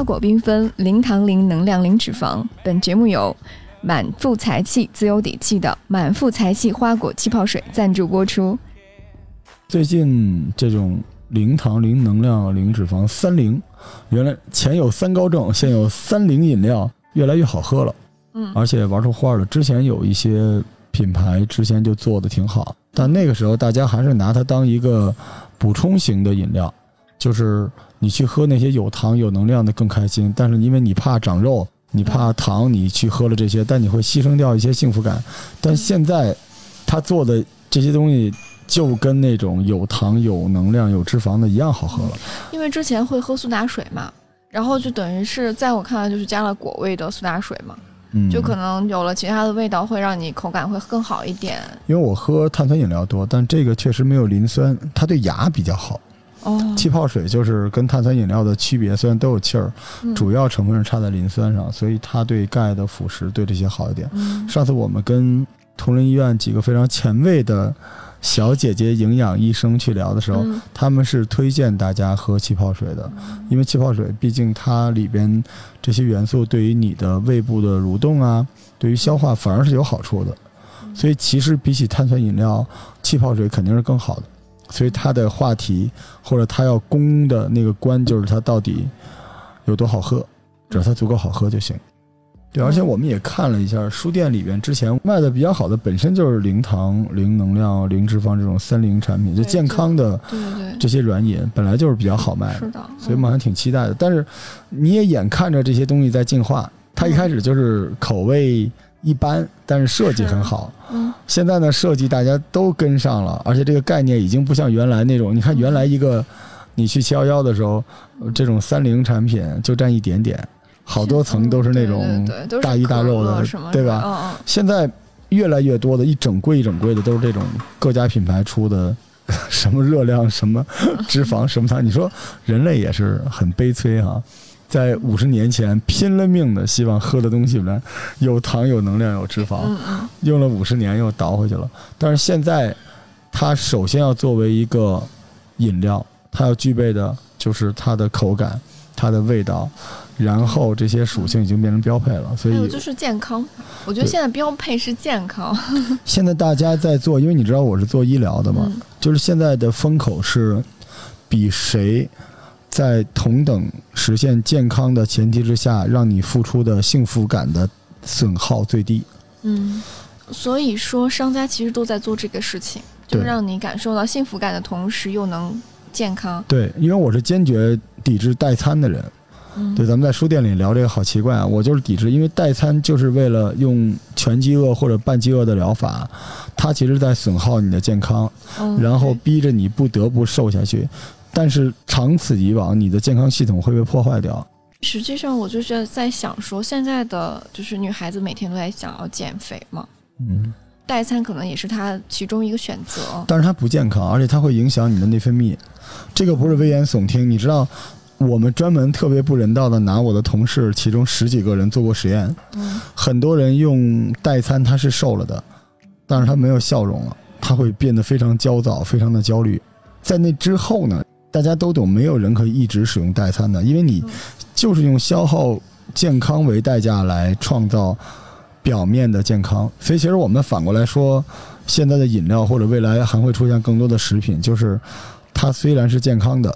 花果缤纷，零糖、零能量、零脂肪。本节目由满腹才气、自有底气的满腹才气花果气泡水赞助播出。最近这种零糖、零能量、零脂肪三零，原来前有三高症，现有三零饮料，越来越好喝了。嗯而且玩出花了。之前有一些品牌之前就做的挺好，但那个时候大家还是拿它当一个补充型的饮料，就是你去喝那些有糖有能量的更开心。但是因为你怕长肉，你怕糖，你去喝了这些，但你会牺牲掉一些幸福感。但现在他做的这些东西。就跟那种有糖、有能量、有脂肪的一样好喝了。因为之前会喝苏打水嘛，然后就等于是在我看来就是加了果味的苏打水嘛，嗯，就可能有了其他的味道，会让你口感会更好一点。因为我喝碳酸饮料多，但这个确实没有磷酸，它对牙比较好。哦，气泡水就是跟碳酸饮料的区别，虽然都有气儿，嗯主要成分是差在磷酸上，所以它对钙的腐蚀对这些好一点。嗯上次我们跟同仁医院几个非常前卫的小姐姐营养医生去聊的时候，嗯他们是推荐大家喝气泡水的，因为气泡水毕竟它里边这些元素对于你的胃部的蠕动啊，对于消化反而是有好处的。所以其实比起碳酸饮料，气泡水肯定是更好的。所以他的话题或者他要攻的那个关就是它到底有多好喝，只要它足够好喝就行。对，而且我们也看了一下书店里边之前卖的比较好的，本身就是零糖、零能量、零脂肪这种三零产品，就健康的这些软饮本来就是比较好卖的，是的，所以我们还挺期待的。但是你也眼看着这些东西在进化，它一开始就是口味一般，但是设计很好。嗯现在呢，设计大家都跟上了，而且这个概念已经不像原来那种。你看原来一个，你去七幺幺的时候，呃这种三菱产品就占一点点，好多层都是那种大鱼大肉的对吧现在越来越多的一整柜一整柜的都是这种各家品牌出的，什么热量、什么脂肪、什么糖。你说人类也是很悲催哈、在五十年前拼了命的希望喝的东西里面有糖、有能量、有脂肪，用了五十年又倒回去了。但是现在，它首先要作为一个饮料，它要具备的就是它的口感、它的味道，然后这些属性已经变成标配了。所以就是健康，我觉得现在标配是健康。现在大家在做，因为你知道我是做医疗的嘛，嗯就是现在的风口是比谁在同等实现健康的前提之下，让你付出的幸福感的损耗最低。嗯，所以说商家其实都在做这个事情，就对让你感受到幸福感的同时又能健康。对，因为我是坚决抵制代餐的人。嗯，对，咱们在书店里聊这个好奇怪啊！我就是抵制，因为代餐就是为了用全饥饿或者半饥饿的疗法，它其实在损耗你的健康，嗯然后逼着你不得不瘦下去。但是长此以往，你的健康系统会被破坏掉。实际上我就是在想说，现在的就是女孩子每天都在想要减肥嘛，嗯，代餐可能也是她其中一个选择。但是它不健康，而且它会影响你的内分泌。这个不是危言耸听，你知道，我们专门特别不人道的拿我的同事其中十几个人做过实验，嗯很多人用代餐他是瘦了的，但是他没有笑容了，他会变得非常焦躁，非常的焦虑。在那之后呢，大家都懂，没有人可以一直使用代餐的，因为你嗯就是用消耗健康为代价来创造表面的健康。所以其实我们反过来说，现在的饮料或者未来还会出现更多的食品，就是它虽然是健康的，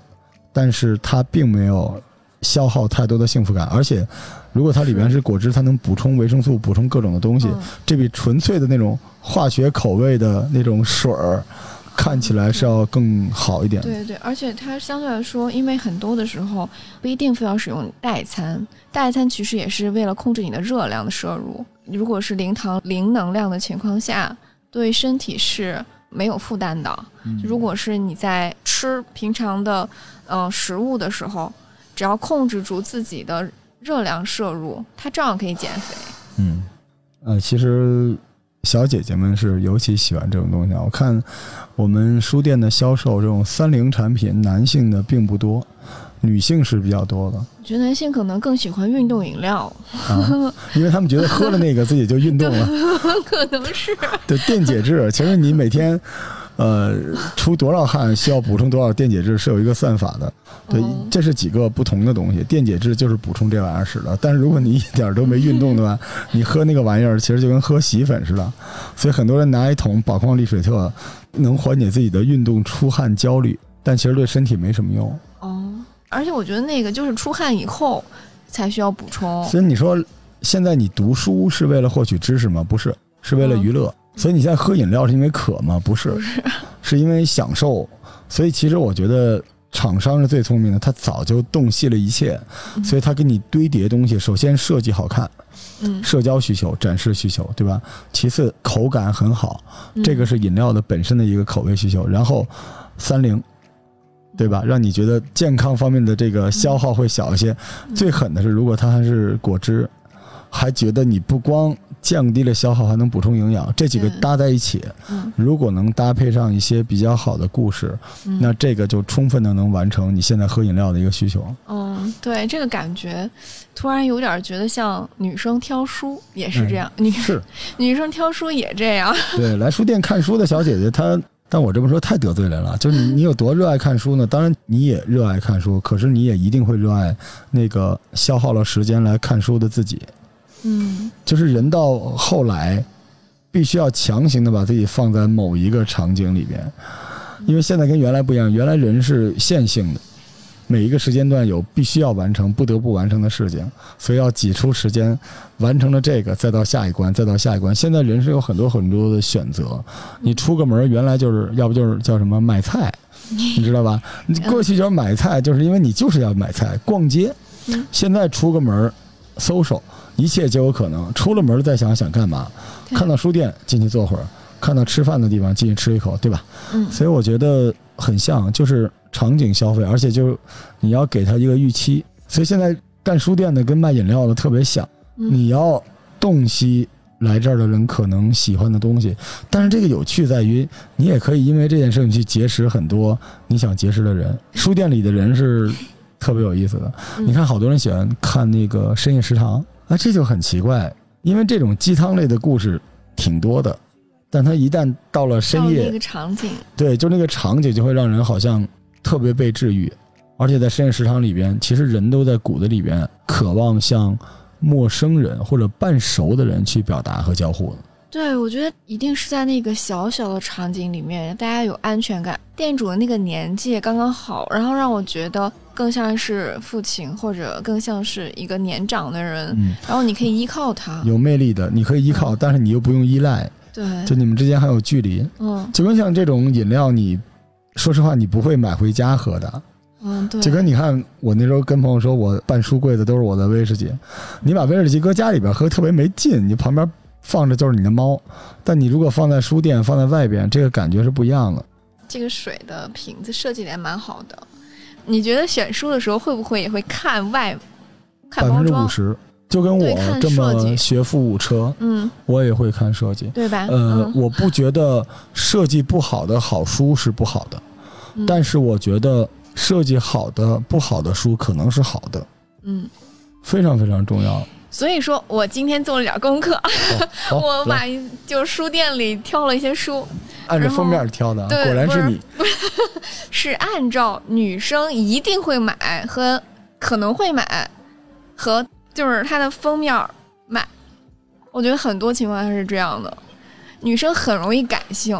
但是它并没有消耗太多的幸福感，而且如果它里面是果汁，它能补充维生素，补充各种的东西，嗯这比纯粹的那种化学口味的那种水儿看起来是要更好一点。对对，而且它相对来说，因为很多的时候不一定非要使用代餐，代餐其实也是为了控制你的热量的摄入。如果是零糖、零能量的情况下，对身体是没有负担的。嗯如果是你在吃平常的呃食物的时候，只要控制住自己的热量摄入，它照样可以减肥。嗯，呃，其实小姐姐们是尤其喜欢这种东西啊。我看我们书店的销售这种三菱产品，男性的并不多，女性是比较多的我觉得男性可能更喜欢运动饮料，啊，因为他们觉得喝了那个自己就运动了。可能是对，电解质，其实你每天呃，出多少汗需要补充多少电解质是有一个算法的。对，哦这是几个不同的东西。电解质就是补充这玩意儿使的，但是如果你一点儿都没运动的话，你喝那个玩意儿其实就跟喝洗衣粉似的。所以很多人拿一桶宝矿力水特能缓解自己的运动出汗焦虑，但其实对身体没什么用。哦，而且我觉得那个就是出汗以后才需要补充。所以你说现在你读书是为了获取知识吗？不是，是为了娱乐。所以你现在喝饮料是因为渴吗？不是，不是，是因为享受。所以其实我觉得厂商是最聪明的，他早就洞悉了一切，所以他给你堆叠东西，首先设计好看，嗯，社交需求、展示需求，对吧？其次口感很好，嗯这个是饮料的本身的一个口味需求。然后三零，对吧？让你觉得健康方面的这个消耗会小一些。嗯最狠的是，如果它还是果汁，还觉得你不光降低了消耗，还能补充营养，这几个搭在一起，嗯如果能搭配上一些比较好的故事，嗯那这个就充分的能完成你现在喝饮料的一个需求。嗯，对，这个感觉突然有点觉得像女生挑书也是这样，女嗯是 女生挑书也这样。对，来书店看书的小姐姐，她，但我这么说太得罪人了。就是你，你有多热爱看书呢？当然你也热爱看书，可是你也一定会热爱那个消耗了时间来看书的自己。嗯就是人到后来，必须要强行的把自己放在某一个场景里边，因为现在跟原来不一样，原来人是线性的，每一个时间段有必须要完成、不得不完成的事情，所以要挤出时间完成了这个，再到下一关，再到下一关。现在人是有很多很多的选择，你出个门原来就是要不就是叫什么买菜，你知道吧？你过去就是买菜，就是因为你就是要买菜、逛街嗯，现在出个门，social。一切皆有可能。出了门再想想干嘛，看到书店进去坐会儿，看到吃饭的地方进去吃一口，对吧？嗯所以我觉得很像，就是场景消费，而且就是你要给他一个预期。所以现在干书店的跟卖饮料的特别像，嗯你要洞悉来这儿的人可能喜欢的东西。但是这个有趣在于，你也可以因为这件事情去结识很多你想结识的人。书店里的人是特别有意思的。嗯你看，好多人喜欢看那个深夜食堂啊，这就很奇怪，因为这种鸡汤类的故事挺多的，但它一旦到了深夜那个，场景，对，就那个场景就会让人好像特别被治愈，而且在深夜食堂里边，其实人都在骨子里边渴望向陌生人或者半熟的人去表达和交互的。对我觉得一定是在那个小小的场景里面，大家有安全感。店主的那个年纪也刚刚好，然后让我觉得更像是父亲，或者更像是一个年长的人，嗯，然后你可以依靠他。有魅力的，你可以依靠，但是你又不用依赖，对，就你们之间还有距离。嗯就跟像这种饮料，你说实话，你不会买回家喝的。嗯，对，就跟你看，我那时候跟朋友说，我半书柜子都是我的威士忌，你把威士忌搁家里边喝特别没劲，你旁边放着就是你的猫，但你如果放在书店，放在外边，这个感觉是不一样的。这个水的瓶子设计的也蛮好的。你觉得选书的时候会不会也会看外看百包装？分之五十，就跟我这么学富五车，嗯，我也会看设计。对吧？呃，嗯我不觉得设计不好的好书是不好的，嗯但是我觉得设计好的不好的书可能是好的，嗯，非常非常重要。所以说我今天做了点功课，好，我把来就书店里挑了一些书，按照封面挑的啊，果然是你。是 按照女生一定会买和可能会买和就是它的封面买。我觉得很多情况下是这样的，女生很容易感性，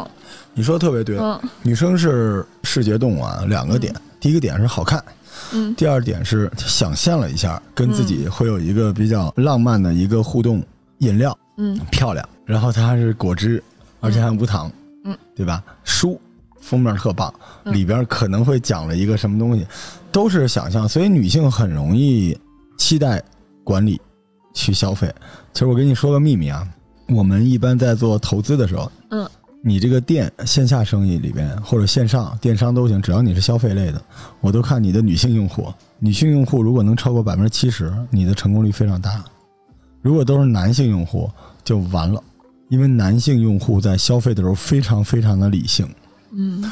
你说的特别对，嗯。女生是视觉动物啊，两个点，第一个点是好看，嗯。第二点是想象了一下跟自己会有一个比较浪漫的一个互动，饮料嗯。漂亮，然后它还是果汁，而且还无糖，嗯，对吧？书封面特棒，嗯。里边可能会讲了一个什么东西，都是想象，所以女性很容易期待管理去消费。其实我跟你说个秘密啊，我们一般在做投资的时候，嗯，你这个店线下生意里边或者线上电商都行，只要你是消费类的，我都看你的女性用户，女性用户如果能超过百分之七十，你的成功率非常大。如果都是男性用户，就完了，因为男性用户在消费的时候非常非常的理性，嗯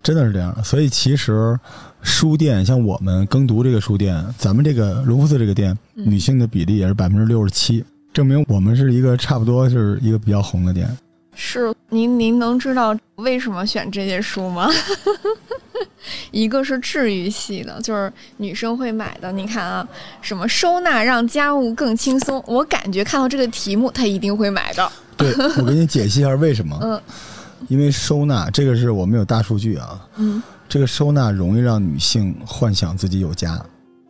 真的是这样。所以其实书店像我们耕读这个书店，咱们这个隆福寺这个店，女性的比例也是百分之六十七，证明我们是一个差不多是一个比较红的店。是您您能知道为什么选这些书吗？一个是治愈系的，就是女生会买的。你看啊，什么收纳让家务更轻松，我感觉看到这个题目，她一定会买的。对，我给你解析一下为什么。嗯因为收纳这个是我们有大数据啊，嗯，这个收纳容易让女性幻想自己有家，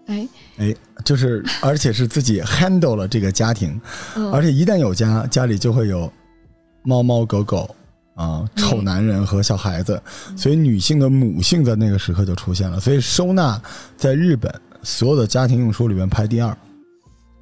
哎，哎，就是而且是自己 handle 了这个家庭，嗯，而且一旦有家，家里就会有猫猫狗狗啊、臭男人和小孩子，所以女性的母性在那个时刻就出现了。所以收纳在日本所有的家庭用书里面排第二，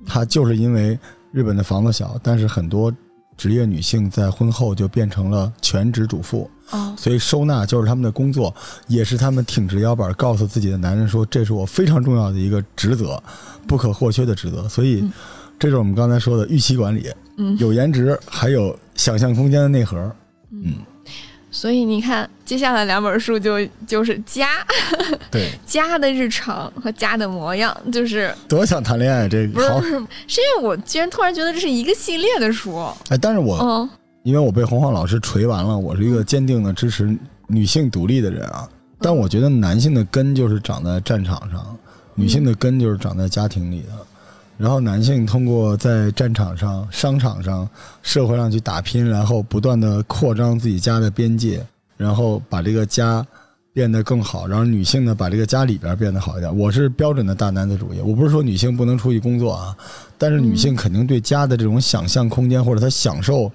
它就是因为日本的房子小，但是很多职业女性在婚后就变成了全职主妇，哦，所以收纳就是他们的工作，也是他们挺直腰板告诉自己的男人说，这是我非常重要的一个职责，不可或缺的职责。所以嗯，这是我们刚才说的预期管理，嗯，有颜值，还有想象空间的内核。嗯，所以你看，接下来两本书就就是家对，家的日常和家的模样，就是多想谈恋爱，这个不是不是，是因为我居然突然觉得这是一个系列的书，哎，但是我、嗯因为我被洪晃老师锤完了，我是一个坚定的支持女性独立的人啊。但我觉得男性的根就是长在战场上，女性的根就是长在家庭里的。然后男性通过在战场上、商场上、社会上去打拼，然后不断的扩张自己家的边界，然后把这个家变得更好。然后女性呢，把这个家里边变得好一点。我是标准的大男子主义，我不是说女性不能出去工作啊，但是女性肯定对家的这种想象空间或者她享受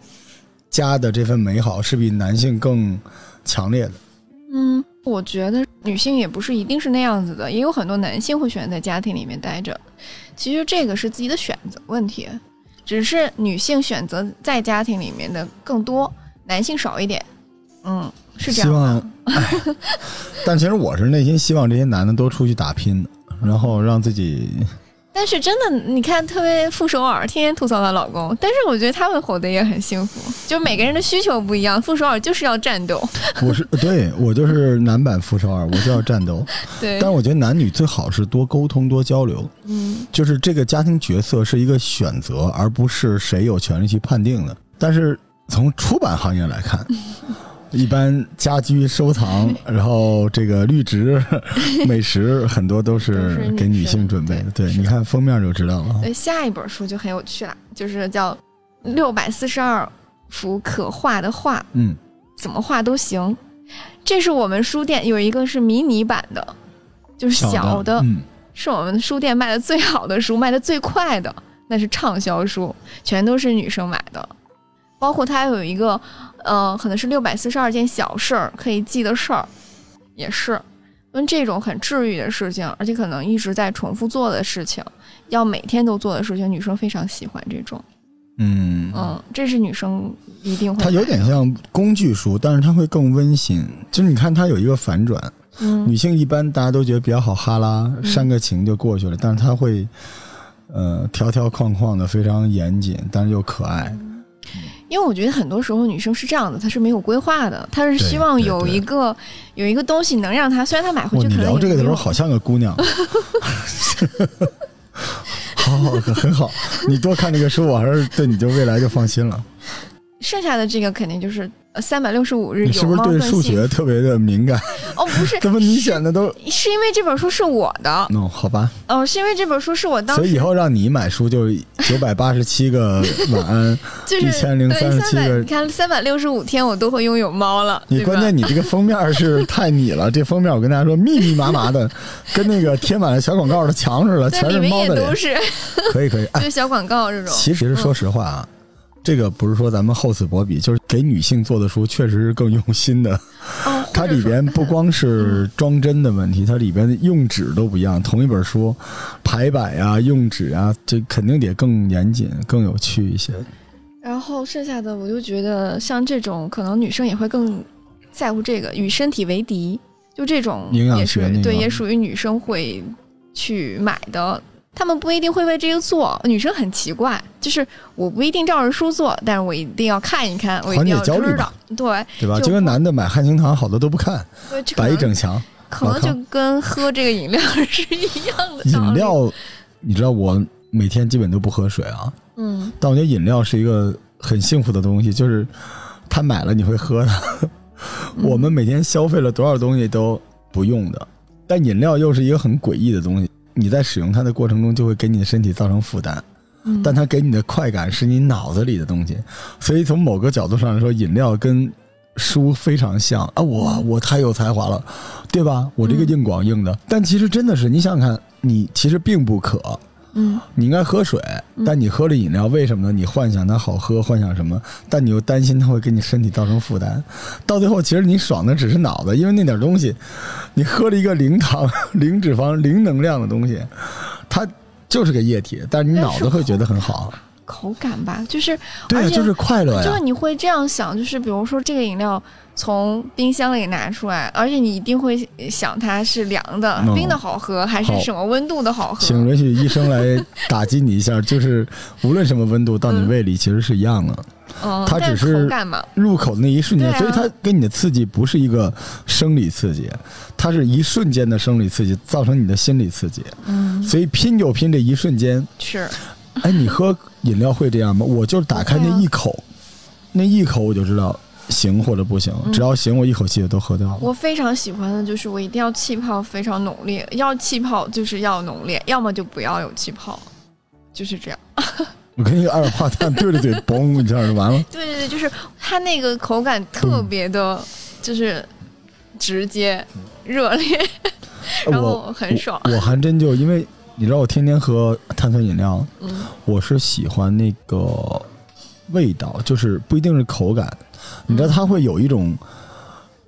家的这份美好是比男性更强烈的。嗯，我觉得女性也不是一定是那样子的，也有很多男性会选择在家庭里面待着。其实这个是自己的选择问题，只是女性选择在家庭里面的更多，男性少一点。嗯，是这样希。望，哎，但其实我是内心希望这些男的都出去打拼，然后让自己但是真的，你看，特别傅首尔天天吐槽她老公，但是我觉得他们活得也很幸福，就是每个人的需求不一样。傅首尔就是要战斗，我是 对我就是男版傅首尔，我就要战斗。对但，是我觉得男女最好是多沟通、多交流，嗯就是这个家庭角色是一个选择，而不是谁有权利去判定的。但是从出版行业来看，一般家居收藏，然后这个绿植、美食，很多都都是给女性准备的。对，你看封面就知道了。对，下一本书就很有趣了，就是叫六百四十二幅可画的画，嗯，怎么画都行。这是我们书店有一个是迷你版的，就是小的，嗯，是我们书店卖的最好的书，卖的最快的，那是畅销书，全都是女生买的。包括它有一个，呃，可能是六百四十二件小事儿可以记的事儿，也是。跟这种很治愈的事情，而且可能一直在重复做的事情，要每天都做的事情，女生非常喜欢这种。嗯嗯，这是女生一定会。它有点，像工具书，但是它会更温馨。就是你看它有一个反转，嗯女性一般大家都觉得比较好哈拉，煽个情就过去了，但是它会，呃，条条框框的非常严谨，但是又可爱。因为我觉得很多时候女生是这样的，她是没有规划的，她是希望有一个有一个东西能让她，虽然她买回，去可能你聊这个的时候好像个姑娘。好好，很好。你多看这个书，我还是对你就未来就放心了。剩下的这个肯定就是三百六十五日有你是不是对数学特别的敏感？哦，不是，怎么你选的都……是因为这本书是我的，哦，好吧。哦，是因为这本书是我当时所以以后让你买书就是九百八十七个晚安，就是一千零三十七，个你看三百六十五天我都会拥有猫了，你关键你这个封面是 太你了，这封面我跟大家说密密麻麻的，跟那个贴满了小广告的墙似的，全是猫的脸。也都是可以可以，哎就，小广告这种。其实说实话啊，这个不是说咱们厚此薄彼，就是给女性做的书确实是更用心的。哦，它里边不光是装帧的问题，它里边的用纸都不一样。同一本书，排版呀、用纸啊，这肯定得更严谨、更有趣一些。然后剩下的我就觉得像这种可能女生也会更在乎这个与身体为敌，就这种营养也是对，学那个也属于女生会去买的。她们不一定会为这个做，女生很奇怪，就是我不一定照着书做，但是我一定要看一看，我一定要知道，对对吧？就跟男的买汉清堂好多都不看，摆一整墙。可能就跟喝这个饮料是一样的 饮，料，你知道我每天基本都不喝水啊，嗯但我觉得饮料是一个很幸福的东西，就是他买了你会喝的。我们每天消费了多少东西都不用的，但饮料又是一个很诡异的东西。你在使用它的过程中，就会给你的身体造成负担，嗯但它给你的快感是你脑子里的东西。所以从某个角度上来说，饮料跟书非常像啊！我我太有才华了，对吧？我这个硬广硬的，但其实真的是，你想想看，你其实并不渴，嗯你应该喝水，但你喝了饮料，为什么呢？你幻想它好喝，幻想什么？但你又担心它会给你身体造成负担。到最后，其实你爽的只是脑子，因为那点东西，你喝了一个零糖、零脂肪、零能量的东西，它就是个液体，但是你脑子会觉得很好。口感吧，就是对就是快乐就是。你会这样想，就是比如说这个饮料从冰箱里拿出来，而且你一定会想它是凉的、嗯冰的好喝，还是什么温度的好喝？请允许医生来打击你一下，就是无论什么温度到你嗯胃里其实是一样的，它只是入口的那一瞬间，啊所以它给你的刺激不是一个生理刺激，它是一瞬间的生理刺激造成你的心理刺激，嗯，所以拼就拼这一瞬间。是，哎，你喝饮料会这样吗？我就是打开那一口，那一口我就知道行或者不行，嗯只要行，我一口气就都喝掉了。我非常喜欢的就是我一定要气泡非常浓烈，要气泡就是要浓烈，要么就不要有气泡，就是这样。我跟一个二氧化碳对着嘴，嘣一下就完了。对对对，就是它那个口感特别的，就是直接热烈，然后很爽。我还真就因为你知道，我天天喝碳酸饮料，嗯我是喜欢那个味道，就是不一定是口感。你知道，它会有一种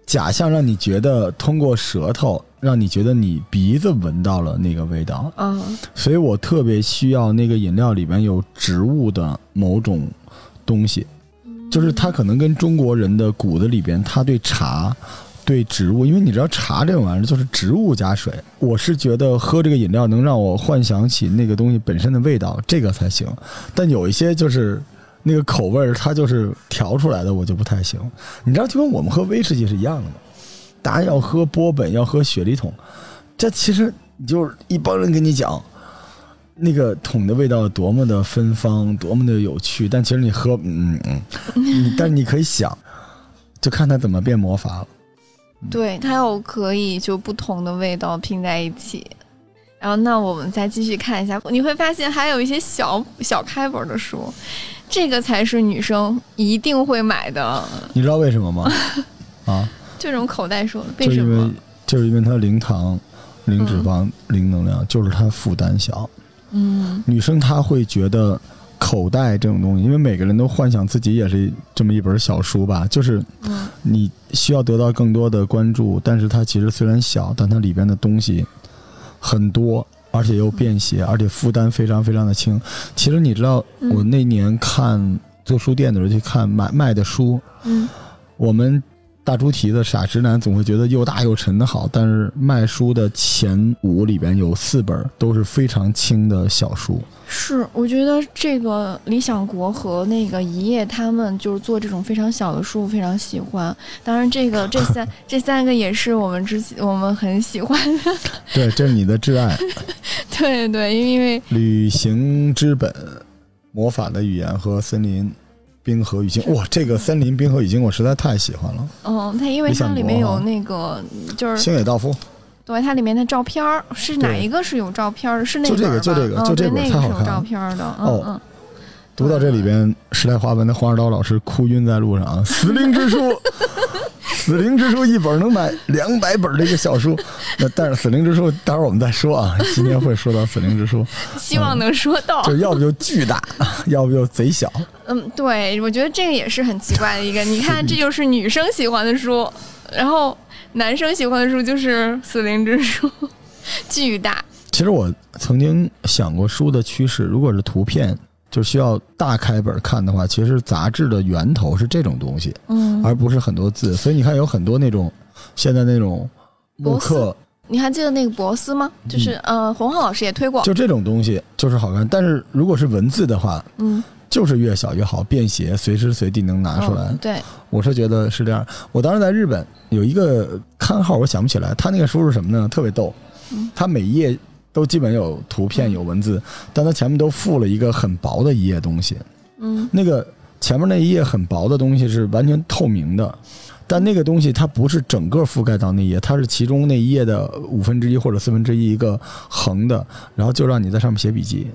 假象，让你觉得通过舌头，让你觉得你鼻子闻到了那个味道。嗯所以我特别需要那个饮料里面有植物的某种东西，就是它可能跟中国人的骨子里边，他对茶。对植物，因为你知道茶这种玩意儿就是植物加水，我是觉得喝这个饮料能让我幻想起那个东西本身的味道，这个才行。但有一些就是那个口味儿，它就是调出来的，我就不太行。你知道，就跟我们喝威士忌是一样的吗？大家要喝波本，要喝雪梨桶，这其实你就是一帮人跟你讲，那个桶的味道多么的芬芳，多么的有趣，但其实你喝，嗯嗯，但你可以想，就看它怎么变魔法了。对，它有可以就不同的味道拼在一起。然后，那我们再继续看一下，你会发现还有一些小小开本的书，这个才是女生一定会买的你知道为什么吗？啊，这种口袋书。为什么？就是因为它零糖、零脂肪、零能量，就是它负担小。嗯女生她会觉得口袋这种东西，因为每个人都幻想自己也是这么一本小书吧，就是嗯。你需要得到更多的关注，但是它其实虽然小，但它里边的东西很多，而且又便携，而且负担非常非常的轻。其实你知道，嗯。我那年看做书店的时候去看买卖的书，嗯。我们大猪蹄子傻直男总会觉得又大又沉的好，但是卖书的前五里边有四本都是非常轻的小书。是，我觉得这个理想国和那个一夜他们就是做这种非常小的书，非常喜欢。当然，这个 这三这三个也是我们之前我们很喜欢的。对，这是你的挚爱，对对，因为旅行之本、魔法的语言和森林。冰河语境，哇，这个森林冰河语境我实在太喜欢了。嗯，它因为它里面有那个就是星野道夫，对它里面的照片儿是哪一个是有照片？是那就这个就这个就这个是有照太好看了片的。哦嗯嗯，读到这里边，时代华文的黄二刀老师哭晕在路上啊。死灵之书，死灵之书一本能买两百本的一个小书。那但是死灵之书，待会儿我们再说啊。今天会说到死灵之书，希望能说到。就要不就巨大，要不就贼小。嗯，对，我觉得这个也是很奇怪的一个。你看，这就是女生喜欢的书，然后男生喜欢的书就是《死灵之书》，巨大。其实我曾经想过书的趋势，如果是图片，就需要大开本看的话，其实杂志的源头是这种东西，嗯，而不是很多字。所以你看，有很多那种现在那种木博斯刻，你还记得那个博斯吗？就是、呃，洪浩老师也推过。就这种东西就是好看。但是如果是文字的话，嗯，就是越小越好，便携，随时随地能拿出来。嗯对，我是觉得是这样。我当时在日本有一个刊号，我想不起来，他那个书是什么呢？特别逗嗯，他每一页都基本有图片有文字，但它前面都附了一个很薄的一页东西。嗯那个前面那一页很薄的东西是完全透明的，但那个东西它不是整个覆盖到那一页，它是其中那一页的五分之一或者四分之一一个横的，然后就让你在上面写笔记。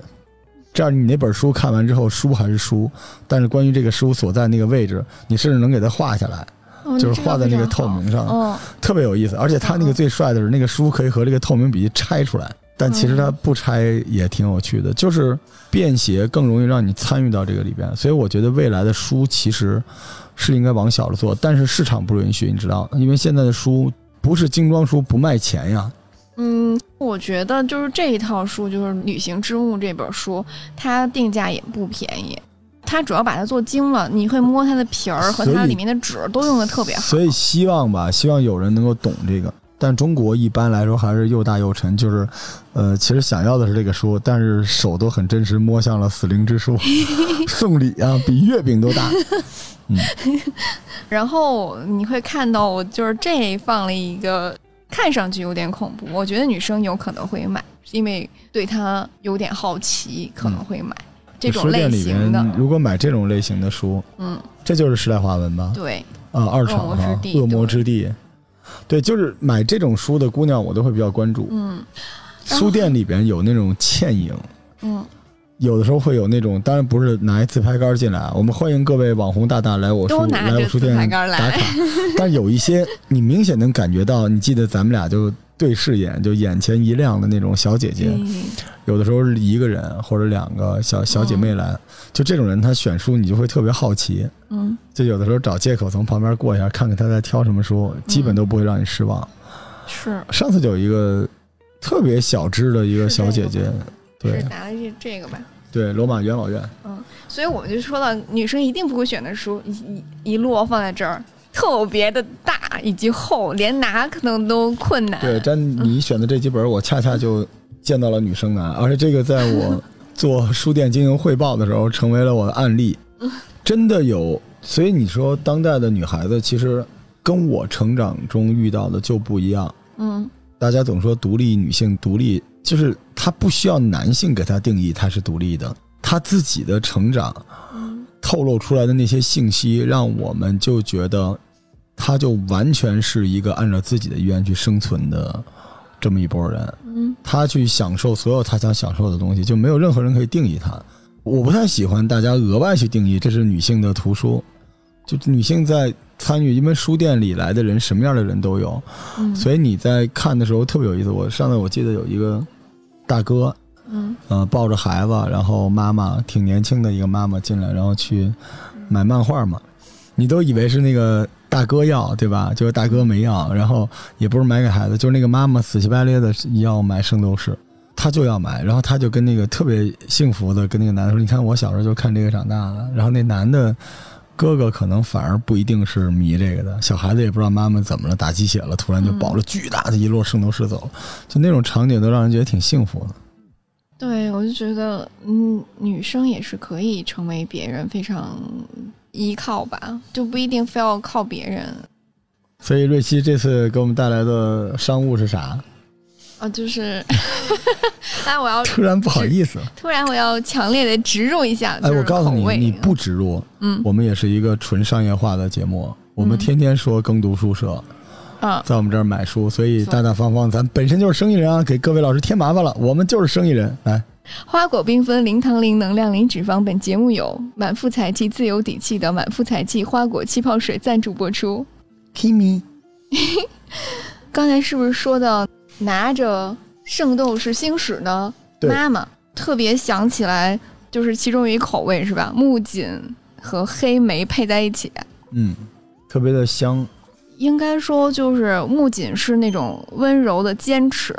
这样你那本书看完之后，书还是书，但是关于这个书所在那个位置，你甚至能给它画下来，哦就是画在那个透明上，嗯，特别有意思。而且他那个最帅的是，那个书可以和这个透明笔记拆出来，但其实它不拆也挺有趣的，就是便携更容易让你参与到这个里边。所以我觉得未来的书其实是应该往小了做，但是市场不允许，你知道，因为现在的书不是精装书不卖钱呀。嗯，我觉得就是这一套书，就是《旅行之物》这本书，它定价也不便宜。它主要把它做精了，你会摸它的皮儿和它里面的纸都用的特别好。所以希望吧，希望有人能够懂这个。但中国一般来说还是又大又沉，就是，呃，其实想要的是这个书，但是手都很真实，摸向了死灵之书，送礼啊，比月饼都大。嗯 然后你会看到，我就是这放了一个，看上去有点恐怖，我觉得女生有可能会买，因为对它有点好奇，可能会买、这种类型的，。如果买这种类型的书，嗯，这就是时代华文吧？对，啊，二厂恶魔之地。对，就是买这种书的姑娘，我都会比较关注。嗯书店里边有那种倩影，嗯，有的时候会有那种，当然不是拿一自拍杆进来啊，我们欢迎各位网红大大来我书来我书店打卡。但有一些你明显能感觉到，你记得咱们俩就对视眼，就眼前一亮的那种小姐姐，嗯。有的时候是一个人或者两个小小姐妹来，就这种人，她选书你就会特别好奇，嗯，就有的时候找借口从旁边过一下，看看她在挑什么书，基本都不会让你失望。是。上次就有一个特别小只的一个小姐姐，是对。拿的这这个吧。对，罗马元老院。嗯所以我们就说到，女生一定不会选的书，一一一摞放在这儿，特别的大以及厚，连拿可能都困难。对，但你选的这几本，我恰恰就见到了女生拿，而且这个在我做书店经营汇报的时候，成为了我的案例。真的有，所以你说当代的女孩子，其实跟我成长中遇到的就不一样。嗯大家总说独立女性独立，就是她不需要男性给她定义她是独立的，她自己的成长嗯透露出来的那些信息，让我们就觉得她就完全是一个按照自己的意愿去生存的这么一拨人。嗯她去享受所有她想享受的东西，就没有任何人可以定义她。我不太喜欢大家额外去定义这是女性的图书，就女性在参与，因为书店里来的人什么样的人都有，嗯，所以你在看的时候特别有意思。我上次我记得有一个大哥，嗯呃，抱着孩子，然后妈妈挺年轻的一个妈妈进来，然后去买漫画嘛，你都以为是那个大哥要，对吧？就是大哥没要，然后也不是买给孩子，就是那个妈妈死乞白赖的要买《圣斗士》，她就要买，然后她就跟那个特别幸福的跟那个男的说：“你看我小时候就看这个长大的。”然后那男的。哥哥可能反而不一定是迷这个的，小孩子也不知道妈妈怎么了，打鸡血了，突然就抱着巨大的一摞圣斗士走了，就那种场景都让人觉得挺幸福的。对，我就觉得，嗯，女生也是可以成为别人非常依靠吧，就不一定非要靠别人所以瑞希这次给我们带来的商务是啥？啊。就是，当然我要突然不好意思，突然我要强烈的植入一下，哎，就是我告诉你，你不植入，嗯我们也是一个纯商业化的节目，我们天天说耕读书社，啊，在我们这儿买书，所以大大方方，咱本身就是生意人啊，给各位老师添麻烦了，我们就是生意人，来，花果缤纷，零糖、零能量、零脂肪。本节目由满腹才气、自有底气的满腹才气花果气泡水赞助播出。Kimi，刚才是不是说的拿着《圣斗士星矢》的对。妈妈，特别想起来，就是其中有一口味是吧？木槿和黑莓配在一起，嗯，特别的香，应该说就是木槿是那种温柔的坚持，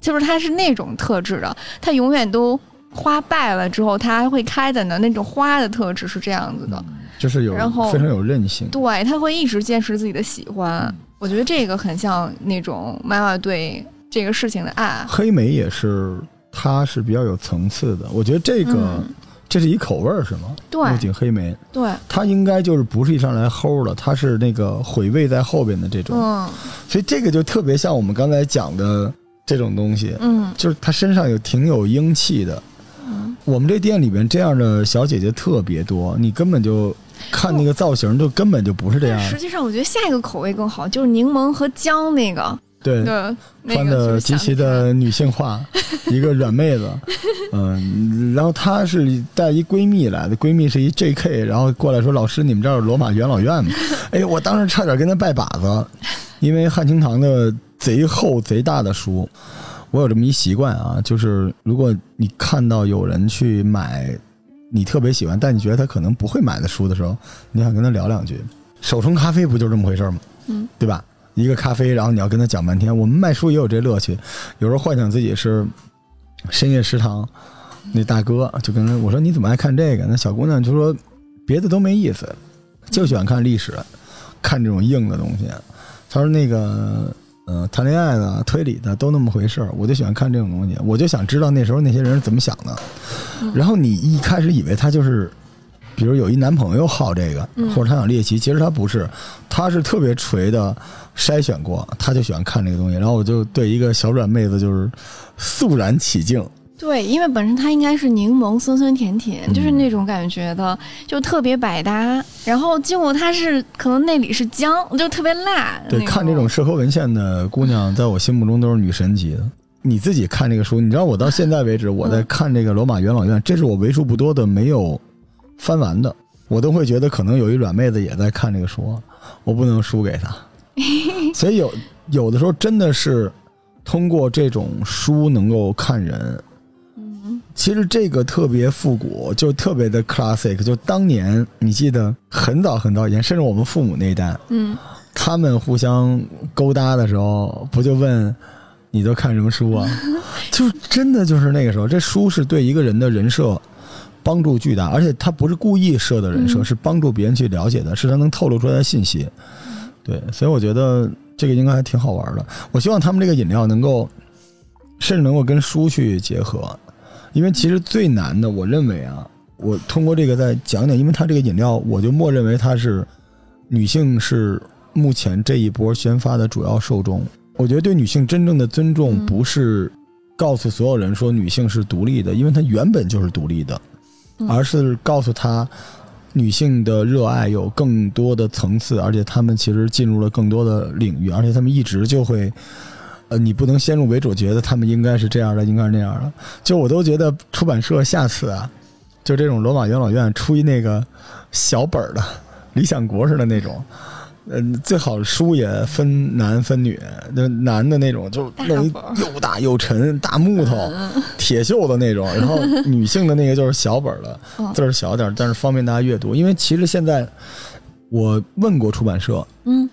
就是它是那种特质的，它永远都花败了之后，它还会开的呢。那种花的特质是这样子的，就是有然后非常有韧性，对，它会一直坚持自己的喜欢。我觉得这个很像那种妈妈对这个事情的爱。黑莓也是，它是比较有层次的，我觉得这个、嗯这是一口味儿是吗？对木槿黑莓。对，它应该就是不是一上来齁的，它是那个回味在后边的这种，嗯所以这个就特别像我们刚才讲的这种东西，嗯就是它身上有挺有英气的。嗯我们这店里边这样的小姐姐特别多，你根本就看那个造型，就根本就不是这样但。实际上，我觉得下一个口味更好，就是柠檬和姜那个，对，穿的极其的女性化，一个软妹子，嗯，然后她是带一闺蜜来的，闺蜜是一 J.K.，然后过来说：“老师，你们这儿有罗马元老院吗？”哎，我当时差点跟她拜把子，因为汉清堂的贼厚贼大的书，我有这么一习惯啊，就是如果你看到有人去买你特别喜欢，但你觉得他可能不会买的书的时候，你想跟他聊两句。手冲咖啡不就这么回事吗？嗯，对吧？一个咖啡，然后你要跟他讲半天。我们卖书也有这乐趣，有时候幻想自己是深夜食堂那大哥，就跟他我说你怎么爱看这个？那小姑娘就说别的都没意思，就喜欢看历史，看这种硬的东西。她说那个嗯谈恋爱的、推理的都那么回事儿，我就喜欢看这种东西，我就想知道那时候那些人是怎么想的。然后你一开始以为他就是。比如有一男朋友好这个，嗯或者他想猎奇，其实他不是，他是特别锤的筛选过，他就喜欢看这个东西。然后我就对一个小软妹子就是肃然起敬，对，因为本身它应该是柠檬酸酸甜甜，嗯就是那种感觉的，就特别百搭。然后结果它是可能那里是姜，就特别辣。对，看这种社科文献的姑娘，在我心目中都是女神级的。你自己看这个书，你知道我到现在为止，我在看这个《罗马元老院》，这是我为数不多的没有翻完的，我都会觉得可能有一软妹子也在看这个书，我不能输给她。所以有有的时候真的是通过这种书能够看人。嗯其实这个特别复古，就特别的 classic。就当年你记得很早很早以前，甚至我们父母那一代，嗯，他们互相勾搭的时候，不就问你都看什么书啊？就真的就是那个时候，这书是对一个人的人设帮助巨大，而且他不是故意设的人设，嗯是帮助别人去了解的，是他能透露出来的信息。对，所以我觉得这个应该还挺好玩的。我希望他们这个饮料能够，甚至能够跟书去结合，因为其实最难的，我认为啊，我通过这个再讲讲，因为它这个饮料，我就默认为它是女性是目前这一波宣发的主要受众。我觉得对女性真正的尊重，嗯不是告诉所有人说女性是独立的，因为她原本就是独立的，嗯而是告诉她。女性的热爱有更多的层次，而且她们其实进入了更多的领域，而且她们一直就会，呃，你不能先入为主，觉得她们应该是这样的，应该是那样的。就我都觉得出版社下次啊，就这种罗马元老院出一那个小本儿的理想国似的那种，嗯，最好书也分男分女，那男的那种就大弄一又大又沉大木头嗯铁锈的那种，然后 女性的那个就是小本的，嗯字儿小点儿，但是方便大家阅读。因为其实现在我问过出版社，嗯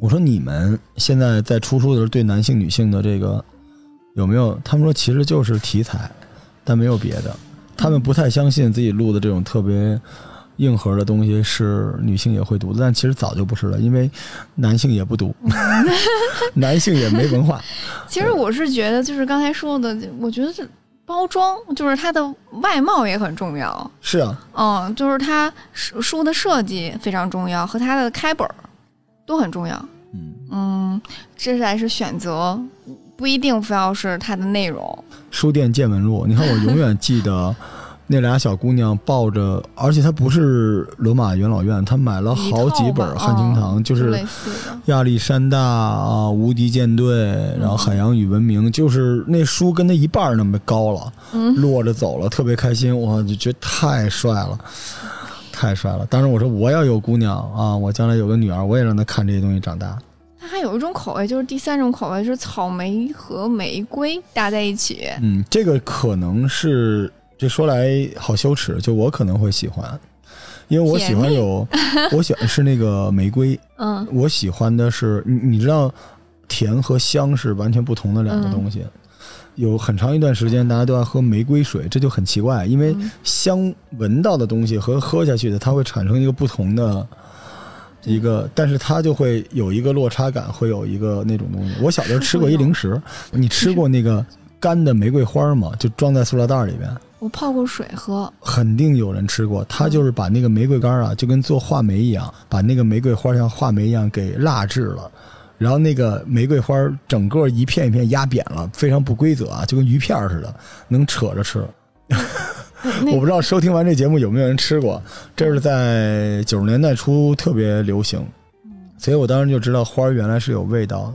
我说你们现在在出书的时候对男性、女性的这个有没有？他们说其实就是题材，但没有别的。他们不太相信自己录的这种特别硬核的东西是女性也会读的，但其实早就不是了，因为男性也不读，男性也没文化。其实我是觉得，就是刚才说的，我觉得是包装，就是它的外貌也很重要。是啊，嗯，就是它书书的设计非常重要，和它的开本都很重要。嗯，嗯，这才是选择，不一定非要是它的内容。书店见闻录，你看我永远记得那俩小姑娘抱着，而且她不是罗马元老院，她买了好几本汉清堂，嗯、就是。亚历山大啊，无敌舰队，然后海洋与文明，就是那书跟她一半那么高了，嗯落着走了，特别开心，我就觉得太帅了，太帅了。当时我说我要有姑娘啊，我将来有个女儿，我也让她看这些东西长大。它还有一种口味，就是第三种口味，就是草莓和玫瑰搭在一起。嗯，这个可能是这说来好羞耻，就我可能会喜欢，因为我喜欢有，我喜欢是那个玫瑰，嗯我喜欢的是你你知道，甜和香是完全不同的两个东西。有很长一段时间，大家都爱喝玫瑰水，这就很奇怪，因为嗯香闻到的东西和喝下去的，它会产生一个不同的一个，但是它就会有一个落差感，会有一个那种东西。我小时候吃过一零食，你吃过那个干的玫瑰花吗？就装在塑料袋里边，我泡过水喝，肯定有人吃过。他就是把那个玫瑰干啊，就跟做话梅一样，把那个玫瑰花像话梅一样给蜡制了。然后那个玫瑰花整个一片一片压扁了，非常不规则啊，就跟鱼片儿似的，能扯着吃。我不知道收听完这节目有没有人吃过，这是在九十年代初特别流行，所以我当时就知道花儿原来是有味道的。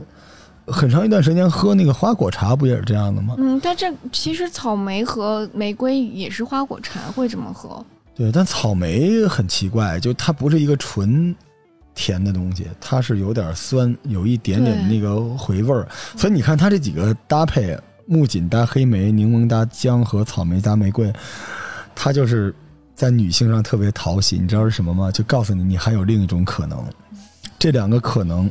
很长一段时间喝那个花果茶不也是这样的吗？嗯，但这其实草莓和玫瑰也是花果茶，会这么喝。对，但草莓很奇怪，就它不是一个纯甜的东西，它是有点酸，有一点点那个回味儿。所以你看它这几个搭配，木槿搭黑莓，柠檬搭姜和草莓搭玫瑰，它就是在女性上特别讨喜。你知道是什么吗？就告诉你，你还有另一种可能，这两个可能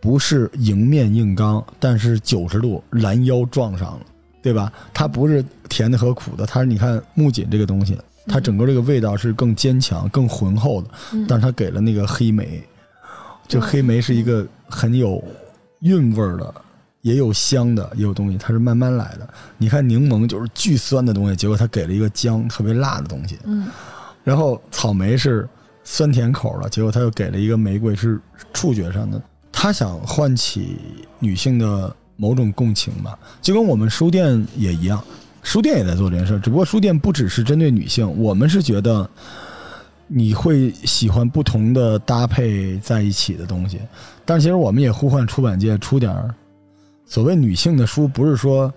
不是迎面硬刚，但是九十度拦腰撞上了，对吧？它不是甜的和苦的，它是你看木槿这个东西。它整个这个味道是更坚强、更浑厚的，但是它给了那个黑莓，就黑莓是一个很有韵味儿的，也有香的，也有东西，它是慢慢来的。你看柠檬就是巨酸的东西，结果它给了一个姜，特别辣的东西。嗯，然后草莓是酸甜口的，结果它又给了一个玫瑰，是触觉上的。他想唤起女性的某种共情吧，就跟我们书店也一样。书店也在做这件事，只不过书店不只是针对女性，我们是觉得你会喜欢不同的搭配在一起的东西。但其实我们也呼唤出版界出点所谓女性的书，不是说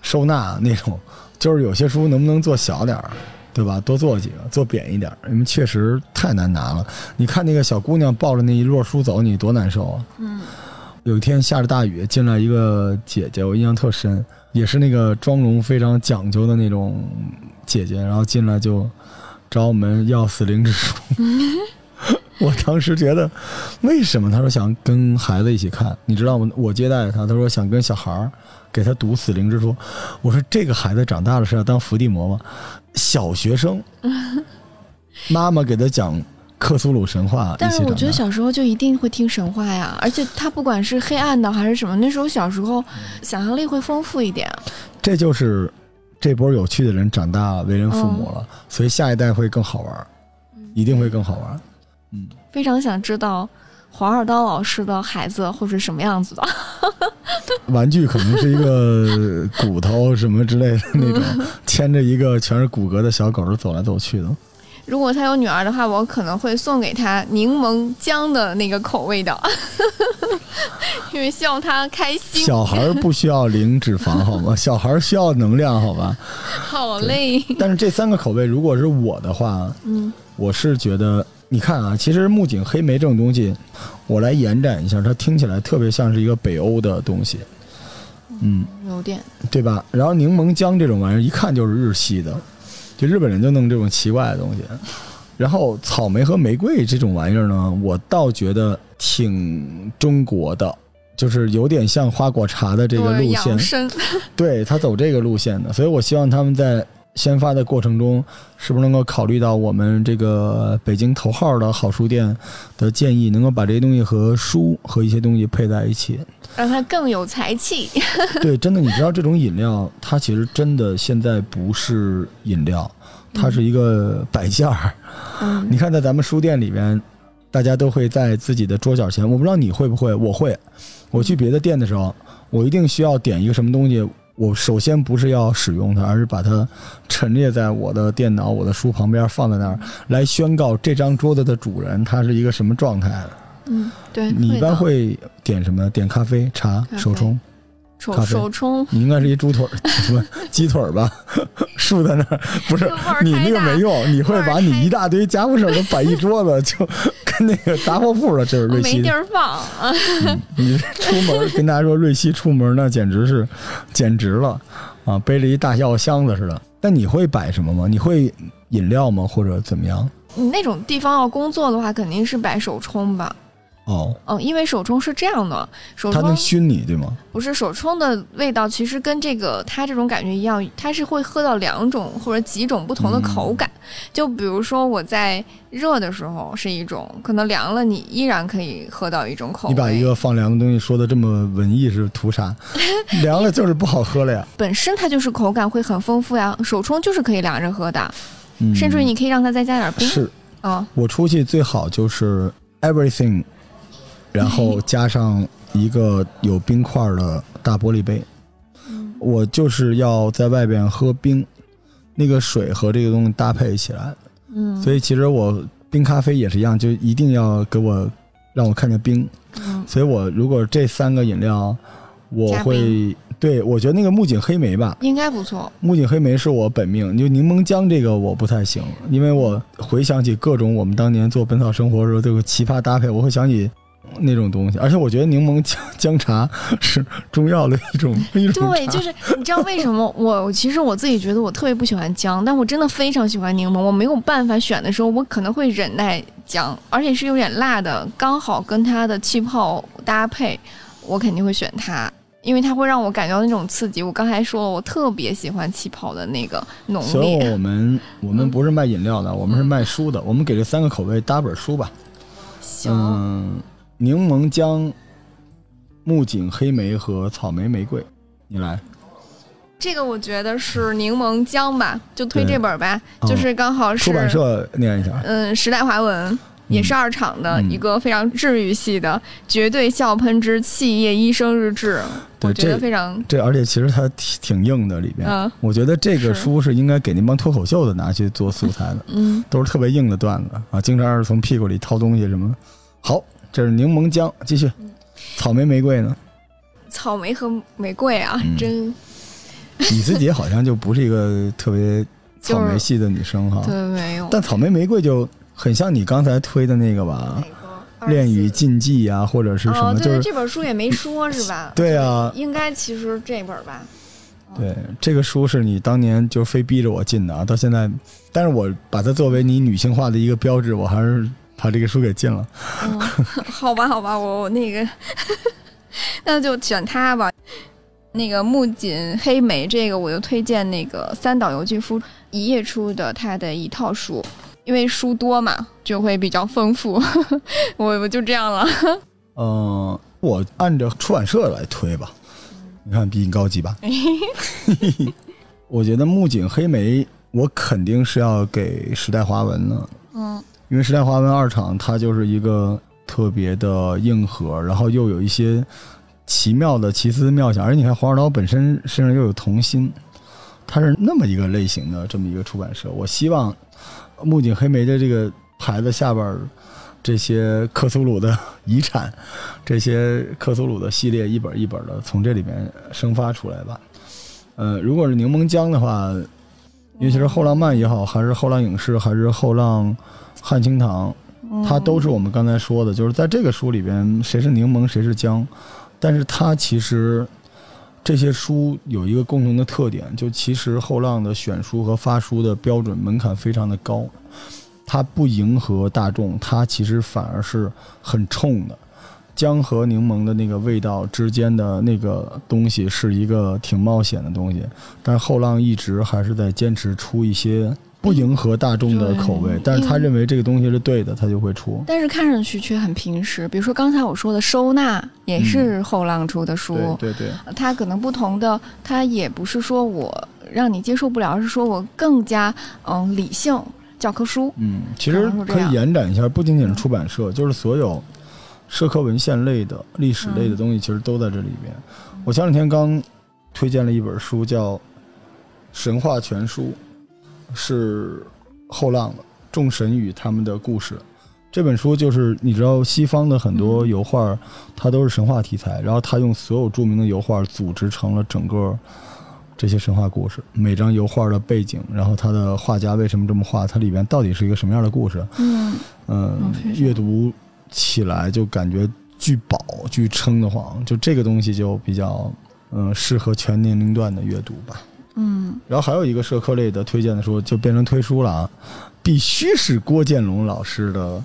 收纳那种，就是有些书能不能做小点儿，对吧？多做几个，做扁一点，因为确实太难拿了。你看那个小姑娘抱着那一摞书走，你多难受啊！嗯，有一天下着大雨，进来一个姐姐，我印象特深。也是那个妆容非常讲究的那种姐姐，然后进来就找我们要死灵之书。我当时觉得，为什么？他说想跟孩子一起看，你知道吗？我接待他，他说想跟小孩儿给他读死灵之书。我说这个孩子长大了是要当伏地魔吗？小学生，妈妈给他讲。克苏鲁神话，但是我觉得小时候就一定会听神话呀，而且他不管是黑暗的还是什么，那时候小时候想象力会丰富一点。这就是这波有趣的人长大为人父母了，所以下一代会更好玩，一定会更好玩。嗯，非常想知道黄二刀老师的孩子会是什么样子的。玩具可能是一个骨头什么之类的那种，牵着一个全是骨骼的小狗走来走去的。如果他有女儿的话，我可能会送给他柠檬姜的那个口味的，因为希望他开心。小孩不需要零脂肪，好吗？小孩需要能量，好吧？好嘞。但是这三个口味，如果是我的话，嗯，我是觉得，你看啊，其实木槿黑莓这种东西，我来延展一下，它听起来特别像是一个北欧的东西，嗯，有点，对吧？然后柠檬姜这种玩意儿，一看就是日系的。就日本人就弄这种奇怪的东西，然后草莓和玫瑰这种玩意儿呢，我倒觉得挺中国的，就是有点像花果茶的这个路线，对他走这个路线的，所以我希望他们在宣发的过程中，是不是能够考虑到我们这个北京头号的好书店的建议，能够把这些东西和书和一些东西配在一起。让它更有才气。对，真的，你知道这种饮料，它其实真的现在不是饮料，它是一个摆件儿。嗯，你看，在咱们书店里边，大家都会在自己的桌角前，我不知道你会不会，我会。我去别的店的时候，我一定需要点一个什么东西。我首先不是要使用它，而是把它陈列在我的电脑、我的书旁边，放在那儿，来宣告这张桌子的主人他是一个什么状态。嗯，对你一般会点什么？点咖啡、茶、手冲、咖啡。手冲，你应该是一猪腿儿，什么 鸡腿儿吧？竖在那儿，不是你那个没用，你会把你一大堆家伙事儿都摆一桌子，就跟那个杂货铺的，这是瑞希。没地儿放。你出门跟大家说瑞希出门，那简直是简直了啊！背着一大药箱子似的。那你会摆什么吗？你会饮料吗？或者怎么样？你那种地方要工作的话，肯定是摆手冲吧。哦，嗯，因为手冲是这样的，手冲它能熏你，对吗？不是，手冲的味道其实跟这个它这种感觉一样，它是会喝到两种或者几种不同的口感。就比如说我在热的时候是一种，可能凉了你依然可以喝到一种口味。你把一个放凉的东西说的这么文艺是图啥？凉了就是不好喝了呀。本身它就是口感会很丰富呀，手冲就是可以凉着喝的，嗯、甚至于你可以让它再加点冰。是，啊，我出去最好就是 everything。然后 加上一个有冰块的大玻璃杯，我就是要在外边喝冰。那个水和这个东西搭配起来。嗯，所以其实我冰咖啡也是一样，就一定要给我让我看见冰。嗯所以我如果这三个饮料，我会对我觉得那个木槿黑莓吧，应该不错。木槿黑莓是我本命，就柠檬姜这个我不太行，因为我回想起各种我们当年做《本草生活的》时候这个奇葩搭配，我会想起那种东西，而且我觉得柠檬姜姜茶是中药的一种 一种对，就是你知道为什么我其实我自己觉得我特别不喜欢姜，但我真的非常喜欢柠檬。我没有办法选的时候，我可能会忍耐姜，而且是有点辣的，刚好跟它的气泡搭配，我肯定会选它，因为它会让我感觉到那种刺激。我刚才说了，我特别喜欢气泡的那个浓烈所以烈。我们我们不是卖饮料的，我们是卖书的。我们给这三个口味搭本书吧。行，嗯，柠檬姜、木槿黑莓和草莓玫瑰，你来。这个我觉得是柠檬姜吧，就推这本吧，嗯就是刚好是出版社念一下。嗯，时代华文也是二厂的嗯一个非常治愈系的《绝对笑喷之企业医生日志》，对我觉得非常这而且其实它挺挺硬的，里边。嗯我觉得这个书是应该给那帮脱口秀的拿去做素材的，嗯都是特别硬的段子啊，经常是从屁股里掏东西什么。好，这是柠檬姜，继续。草莓玫瑰呢？草莓和玫瑰啊，嗯真你自己好像就不是一个特别草莓系的女生哈，对没有。但草莓玫瑰就很像你刚才推的那个吧，哪个？恋与禁忌啊，或者是什哦，么，哦对，就是这本书也没说是吧？对啊，应该其实这本吧。对，这个书是你当年就非逼着我进的啊，到现在，但是我把它作为你女性化的一个标志，我还是把这个书给禁了。嗯，好吧，好吧，我我那个，那就选它吧。那个木槿黑莓这个，我就推荐那个三岛由纪夫一页出的他的一套书，因为书多嘛，就会比较丰富。我我就这样了。嗯、我按照出版社来推吧，你看比你高级吧？我觉得木槿黑莓，我肯定是要给时代华文的，嗯因为时代华文二厂它就是一个特别的硬核，然后又有一些奇妙的奇思妙想，而且你看黄二刀本身身上又有童心，它是那么一个类型的这么一个出版社。我希望木槿黑莓的这个牌子下边这些克苏鲁的 遗产，这些克苏鲁的系列一本一本的从这里面生发出来吧。呃，如果是柠檬姜的话，尤其是后浪漫也好，还是后浪影视，还是后浪汉清堂，嗯。它都是我们刚才说的，就是在这个书里边，谁是柠檬，谁是姜，但是它其实这些书有一个共同的特点，就其实后浪的选书和发书的标准门槛非常的高，它不迎合大众，它其实反而是很冲的。姜和柠檬的那个味道之间的那个东西是一个挺冒险的东西，但是后浪一直还是在坚持出一些不迎合大众的口味，但是他认为这个东西是对的，他就会出。但是看上去却很平实。比如说刚才我说的收纳，也是后浪出的书。对对对，它可能不同的，它也不是说我让你接受不了，而是说我更加嗯理性教科书。嗯，其实可以延展一下，不仅仅是出版社，就是所有社科文献类的、历史类的东西，其实都在这里边。我前两天刚推荐了一本书，叫《神话全书》，是后浪的众神与他们的故事。这本书就是你知道，西方的很多油画，它都是神话题材，然后他用所有著名的油画组织成了整个这些神话故事。每张油画的背景，然后他的画家为什么这么画，它里边到底是一个什么样的故事？嗯嗯阅读起来就感觉巨饱、巨撑得慌，就这个东西就比较嗯适合全年龄段的阅读吧。嗯然后还有一个社科类的推荐的书，就变成推书了啊，必须是郭建龙老师的《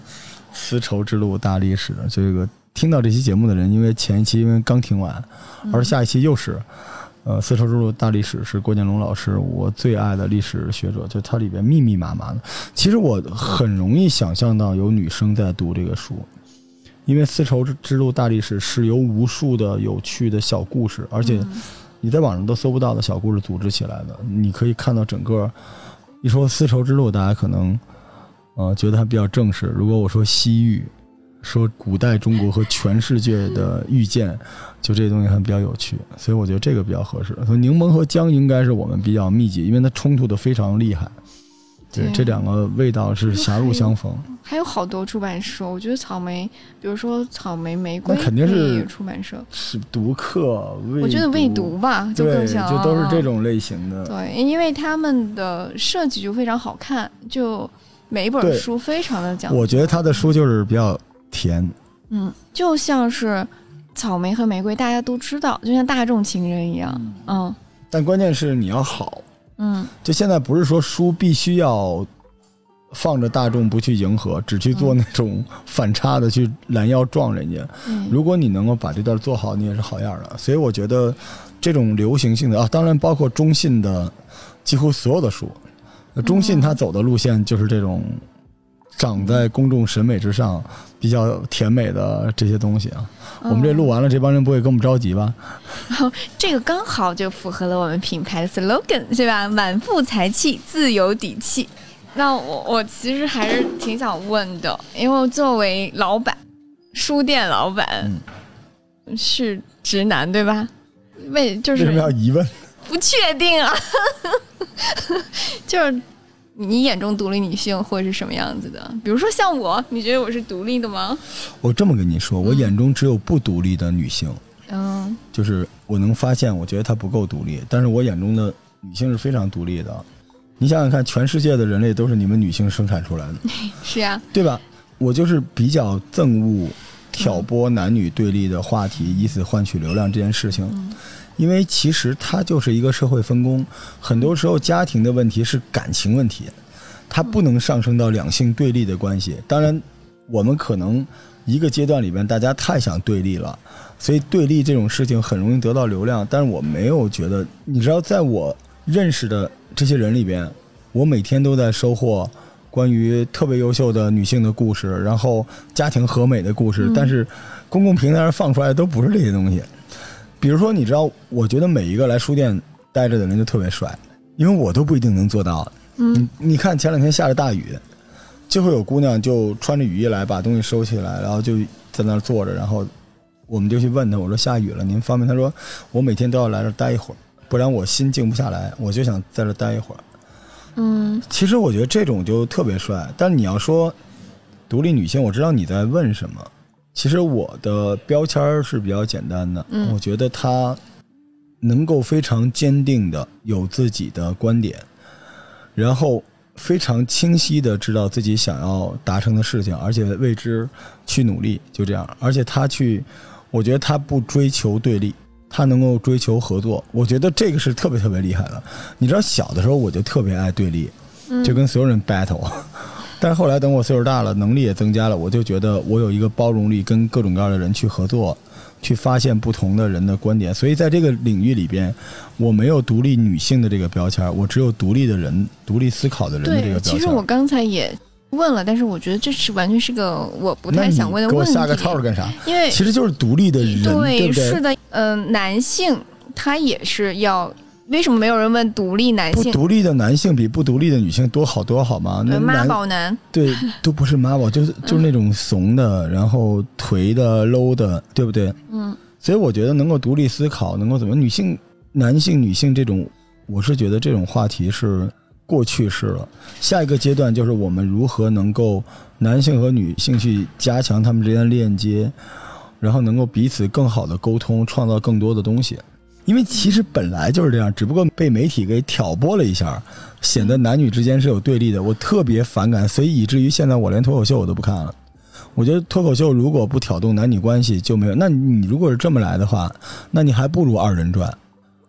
丝绸之路大历史》。这个听到这期节目的人，因为前一期因为刚听完，嗯而下一期又是，呃，《丝绸之路大历史》是郭建龙老师我最爱的历史学者，就它里边密密麻麻的。其实我很容易想象到有女生在读这个书，因为《丝绸之路大历史》是由无数的有趣的小故事，而且嗯你在网上都搜不到的小故事组织起来的。你可以看到整个，一说丝绸之路，大家可能呃觉得它比较正式。如果我说西域，说古代中国和全世界的遇见，就这些东西还比较有趣，所以我觉得这个比较合适。所以柠檬和姜应该是我们比较密集，因为它冲突的非常厉害。对，这两个味道是狭路相逢。还有好多出版社，我觉得草莓，比如说草莓玫瑰，那肯定是出版社。是读客，未我觉得未读吧，就，更像，就都是这啊。种类型的。对，因为他们的设计就非常好看，就每一本书非常的讲究。我觉得他的书就是比较甜，嗯，就像是草莓和玫瑰，大家都知道，就像大众情人一样。嗯但关键是你要好。嗯就现在不是说书必须要放着大众不去迎合，只去做那种反差的去拦腰撞人家。嗯，如果你能够把这段做好，你也是好样的。所以我觉得这种流行性的啊，当然包括中信的几乎所有的书，中信他走的路线就是这种长在公众审美之上、比较甜美的这些东西啊。我们这录完了，这帮人不会跟我们着急吧？这个刚好就符合了我们品牌的 slogan，是吧？满腹才气，自有底气。那我我其实还是挺想问的，因为作为老板，书店老板、是直男对吧？为就是为什么要疑问？不确定啊，就是你眼中独立女性会是什么样子的？比如说像我，你觉得我是独立的吗？我这么跟你说，我眼中只有不独立的女性。嗯就是我能发现，我觉得她不够独立，但是我眼中的女性是非常独立的。你想想看，全世界的人类都是你们女性生产出来的，是呀、对吧？我就是比较憎恶挑拨男女对立的话题，以此换取流量这件事情，因为其实它就是一个社会分工，很多时候家庭的问题是感情问题，它不能上升到两性对立的关系。当然，我们可能一个阶段里边大家太想对立了，所以对立这种事情很容易得到流量。但是我没有觉得，你知道，在我认识的这些人里边，我每天都在收获关于特别优秀的女性的故事，然后家庭和美的故事，但是公共平台上放出来的都不是这些东西。比如说，你知道，我觉得每一个来书店待着的人就特别帅，因为我都不一定能做到。嗯你你看前两天下着大雨，就会有姑娘就穿着雨衣来，把东西收起来，然后就在那儿坐着，然后我们就去问她，我说下雨了，您方便？她说我每天都要来这儿待一会儿，不然我心静不下来，我就想在这儿待一会儿。嗯其实我觉得这种就特别帅，但是你要说独立女性，我知道你在问什么。其实我的标签是比较简单的，嗯我觉得他能够非常坚定的有自己的观点，然后非常清晰的知道自己想要达成的事情，而且为之去努力，就这样。而且他去，我觉得他不追求对立，他能够追求合作，我觉得这个是特别特别厉害的。你知道，小的时候我就特别爱对立，嗯，就跟所有人 battle。但是后来等我岁数大了，能力也增加了，我就觉得我有一个包容力，跟各种各样的人去合作，去发现不同的人的观点。所以在这个领域里边，我没有独立女性的这个标签，我只有独立的人、独立思考的人的这，个标签。其实我刚才也问了，但是我觉得这是完全是个我不太想问的问题。给我下个套儿干啥？因为其实就是独立的人，对不对？是的，嗯、男性他也是要，为什么没有人问独立男性？不独立的男性比不独立的女性多好多好吗？那呃妈男宝男，对都不是妈宝，就是 就是那种怂的，然后颓的、low 的，对不对？嗯所以我觉得能够独立思考，能够怎么女性、男性、女性这种，我是觉得这种话题是过去式了。下一个阶段就是我们如何能够男性和女性去加强他们之间的链接，然后能够彼此更好的沟通，创造更多的东西。因为其实本来就是这样，只不过被媒体给挑拨了一下，显得男女之间是有对立的。我特别反感，所以以至于现在我连脱口秀我都不看了。我觉得脱口秀如果不挑动男女关系就没有。那你如果是这么来的话，那你还不如二人转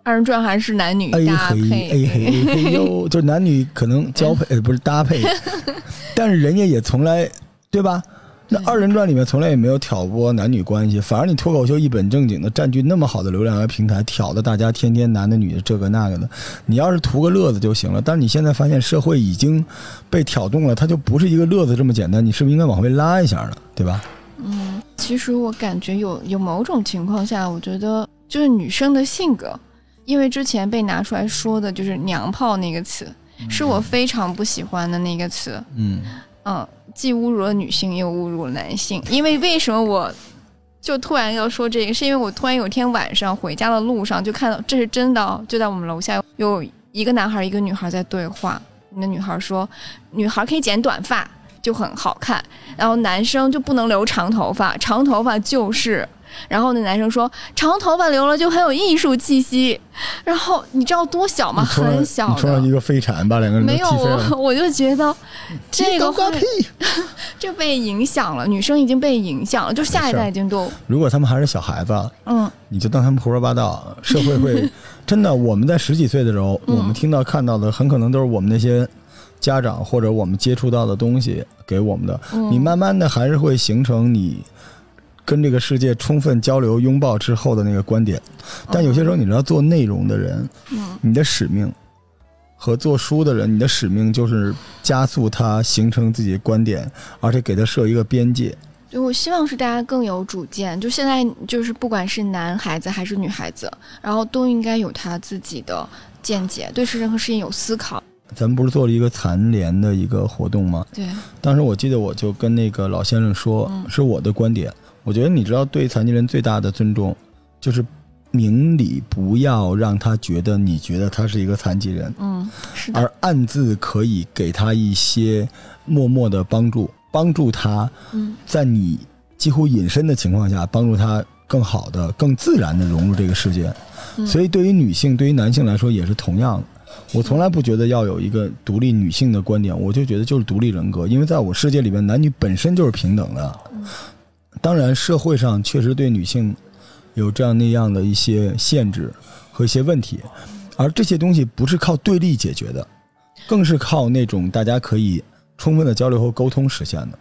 二人转还是男女搭黑配 A 嘿 A 黑哟，就是男女可能交配呃不是搭配，但是人家也从来对吧？那二人转里面从来也没有挑拨男女关系，反而你脱口秀一本正经的占据那么好的流量和平台，挑的大家天天男的女的这个那个的，你要是图个乐子就行了。但是你现在发现社会已经被挑动了，它就不是一个乐子这么简单，你是不是应该往回拉一下呢？对吧？嗯，其实我感觉有有某种情况下，我觉得就是女生的性格，因为之前被拿出来说的就是“娘炮”那个词，是我非常不喜欢的那个词。嗯嗯，既侮辱了女性，又侮辱了男性。因为为什么我就突然要说这个？是因为我突然有天晚上回家的路上就看到，这是真的，就在我们楼下有一个男孩一个女孩在对话。那女孩说，女孩可以剪短发就很好看，然后男生就不能留长头发，长头发就是。然后那男生说，长头发留了就很有艺术气息。然后你知道多小吗？很小你冲上。一个飞铲，把两个人没有。我，我就觉得这个！这被影响了，女生已经被影响了，就下一代已经都如果他们还是小孩子，嗯你就当他们胡说八道，社会会 真的。我们在十几岁的时候，嗯我们听到看到的，很可能都是我们那些家长或者我们接触到的东西给我们的。嗯，你慢慢的还是会形成你跟这个世界充分交流、拥抱之后的那个观点。但有些时候，你知道，做内容的人，嗯你的使命和做书的人，你的使命就是加速他形成自己的观点，而且给他设一个边界。对，我希望是大家更有主见。就现在就是不管是男孩子还是女孩子，然后都应该有他自己的见解，对事任何事情有思考。咱们不是做了一个残联的一个活动吗？对，当时我记得我就跟那个老先生说，嗯是我的观点。我觉得你知道，对残疾人最大的尊重，就是明里不要让他觉得你觉得他是一个残疾人，嗯，是的，而暗自可以给他一些默默的帮助，帮助他嗯在你几乎隐身的情况下，帮助他更好的、更自然的融入这个世界。嗯所以，对于女性，对于男性来说也是同样的。我从来不觉得要有一个独立女性的观点，我就觉得就是独立人格，因为在我世界里面，男女本身就是平等的。当然，社会上确实对女性有这样那样的一些限制和一些问题，而这些东西不是靠对立解决的，更是靠那种大家可以充分的交流和沟通实现的。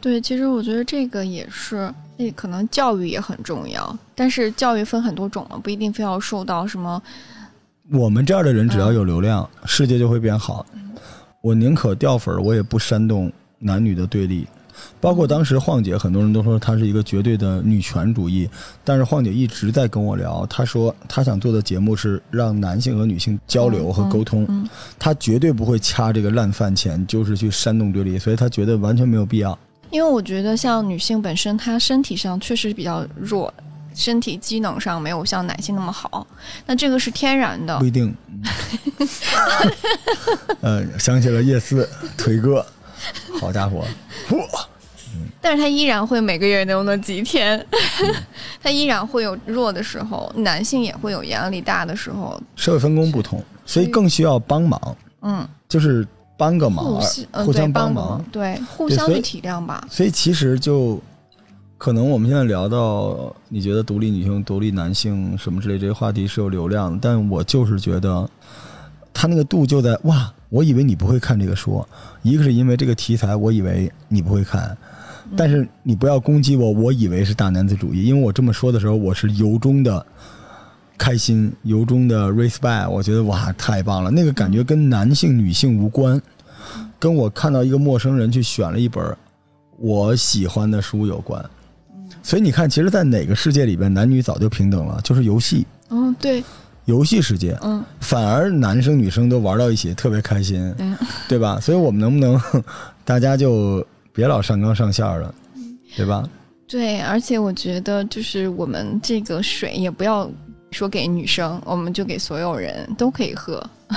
对，其实我觉得这个也是，那可能教育也很重要，但是教育分很多种嘛，不一定非要受到什么。我们这样的人只要有流量，世界就会变好。我宁可掉粉儿，我也不煽动男女的对立。包括当时晃姐，很多人都说她是一个绝对的女权主义，但是晃姐一直在跟我聊，她说她想做的节目是让男性和女性交流和沟通，嗯，她绝对不会掐这个烂饭钱，就是去煽动对立，所以她觉得完全没有必要。因为我觉得像女性本身，她身体上确实比较弱，身体机能上没有像男性那么好，那这个是天然的不。一定。呃，想起了叶四腿哥，好家伙，哇！但是他依然会每个月都有那几天，他依然会有弱的时候，男性也会有压力大的时候，社会分工不同，所以更需要帮忙，嗯，就是帮个忙互，相帮忙。对，互相去体谅吧。所以其实就可能我们现在聊到你觉得独立女性、独立男性什么之类这些话题是有流量的，但我就是觉得他那个度就在哇，我以为你不会看这个书，一个是因为这个题材，我以为你不会看。但是你不要攻击我，我以为是大男子主义，因为我这么说的时候，我是由衷的开心，由衷的 respect，我觉得哇，太棒了，那个感觉跟男性、女性无关，跟我看到一个陌生人去选了一本我喜欢的书有关。所以你看，其实，在哪个世界里边，男女早就平等了，就是游戏，嗯，对，游戏世界，嗯，反而男生女生都玩到一起，特别开心，对，对吧？所以我们能不能 大家就别老上纲上线了，对吧？对，而且我觉得就是我们这个水也不要说给女生，我们就给所有人都可以喝。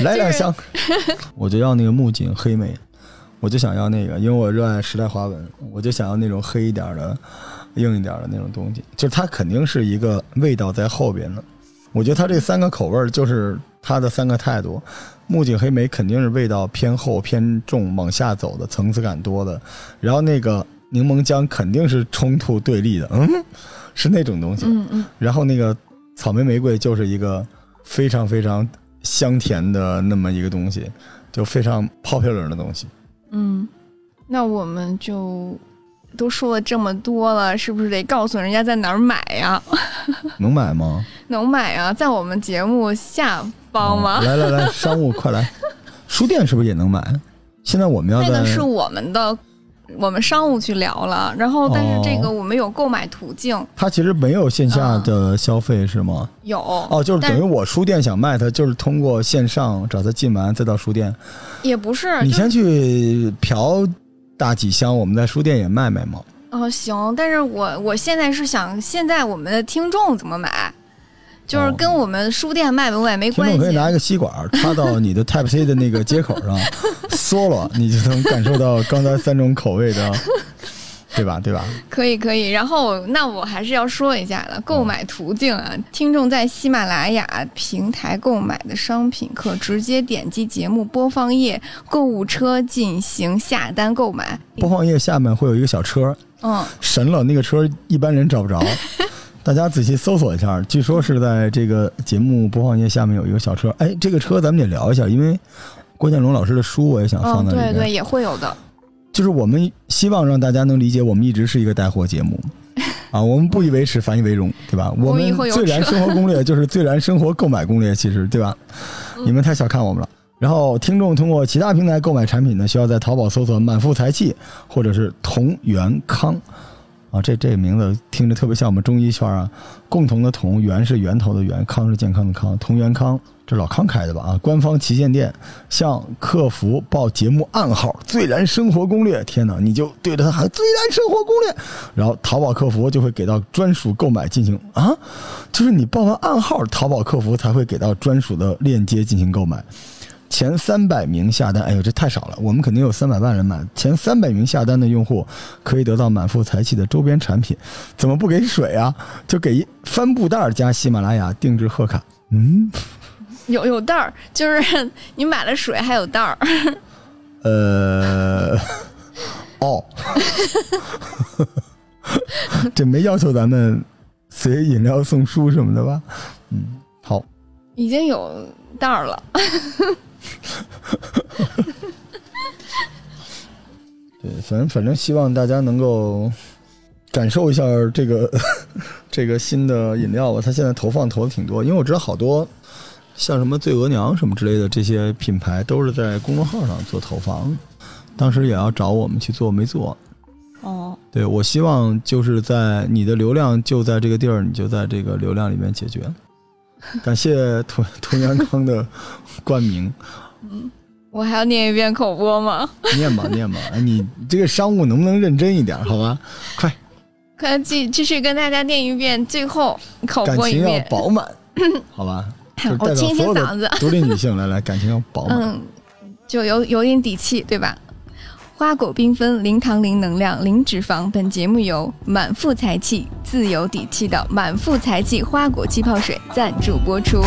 来两箱，我就要那个木槿黑莓，我就想要那个，因为我热爱时代华文，我就想要那种黑一点的、硬一点的那种东西，就是它肯定是一个味道在后边的。我觉得它这三个口味就是它的三个态度，木槿黑莓肯定是味道偏厚偏重往下走的，层次感多的，然后那个柠檬姜肯定是冲突对立的，嗯，是那种东西。嗯嗯，然后那个草莓玫瑰就是一个非常非常香甜的那么一个东西，就非常 popular 的东西。嗯，那我们就都说了这么多了，是不是得告诉人家在哪儿买呀？能买吗？能买啊，在我们节目下方吗？哦来来来，商务快来！书店是不是也能买？现在我们要在那个是我们的我们商务去聊了，然后但是这个哦我们有购买途径，它其实没有线下的消费是吗？有哦，就是等于我书店想卖它，就是通过线上找他进完，再到书店。也不是，你先去嫖大几箱，我们在书店也卖卖吗。哦行，但是我我现在是想，现在我们的听众怎么买，就是哦跟我们书店卖不卖没关系听众可以。拿一个吸管插到你的 Type C 的那个接口上，嗦了，你就能感受到刚才三种口味的，对吧？对吧？可以可以，然后那我还是要说一下的购买途径啊，听众在喜马拉雅平台购买的商品，可直接点击节目播放页购物车进行下单购买。播放页下面会有一个小车，嗯，神了，那个车一般人找不着。大家仔细搜索一下，据说是在这个节目播放页下面有一个小车。哎，这个车咱们得聊一下，因为郭建龙老师的书我也想放嗯，在里面。对对，也会有的。就是我们希望让大家能理解，我们一直是一个带货节目，啊，我们不以为耻，反以为荣，对吧？我们最燃生活攻略 就是最燃生活购买攻略，其实对吧？你们太小看我们了。然后，听众通过其他平台购买产品呢，需要在淘宝搜索“满腹财气”或者是“同源康”，啊，这这个名字听着特别像我们中医圈啊。共同的“同”源是源头的“源”，康是健康的“康”，同源康这老康开的吧？啊，官方旗舰店向客服报节目暗号“最燃生活攻略”，天哪，你就对着他喊“最燃生活攻略”，然后淘宝客服就会给到专属购买进行啊，就是你报完暗号，淘宝客服才会给到专属的链接进行购买。前三百名下单，哎呦，这太少了，我们肯定有三百万人买。前三百名下单的用户可以得到满腹财气的周边产品，怎么不给水啊？就给帆布袋加喜马拉雅定制贺卡。嗯，有有袋儿，就是 你买了水还有袋儿。呃，哦，这没要求咱们随饮料送书什么的吧？嗯，好，已经有袋儿了。对，反正反正希望大家能够感受一下这个 这个新的饮料吧。它现在投放投的挺多，因为我知道好多像什么醉额娘什么之类的这些品牌都是在公众号上做投放，当时也要找我们去做，没做。哦，对我希望就是在你的流量就在这个地儿，你就在这个流量里面解决。感谢童童元康的冠名，嗯我还要念一遍口播吗？念吧念吧，哎你这个商务能不能认真一点？好吧，快。快继继续跟大家念一遍，最后口感情要播一遍。饱满，好吧？我清一清嗓子。独立女性来 来，感情要饱满。嗯，就有有点底气，对吧？花果缤纷，零糖、零能量、零脂肪。本节目由满腹才气、自有底气的满腹才气花果气泡水赞助播出。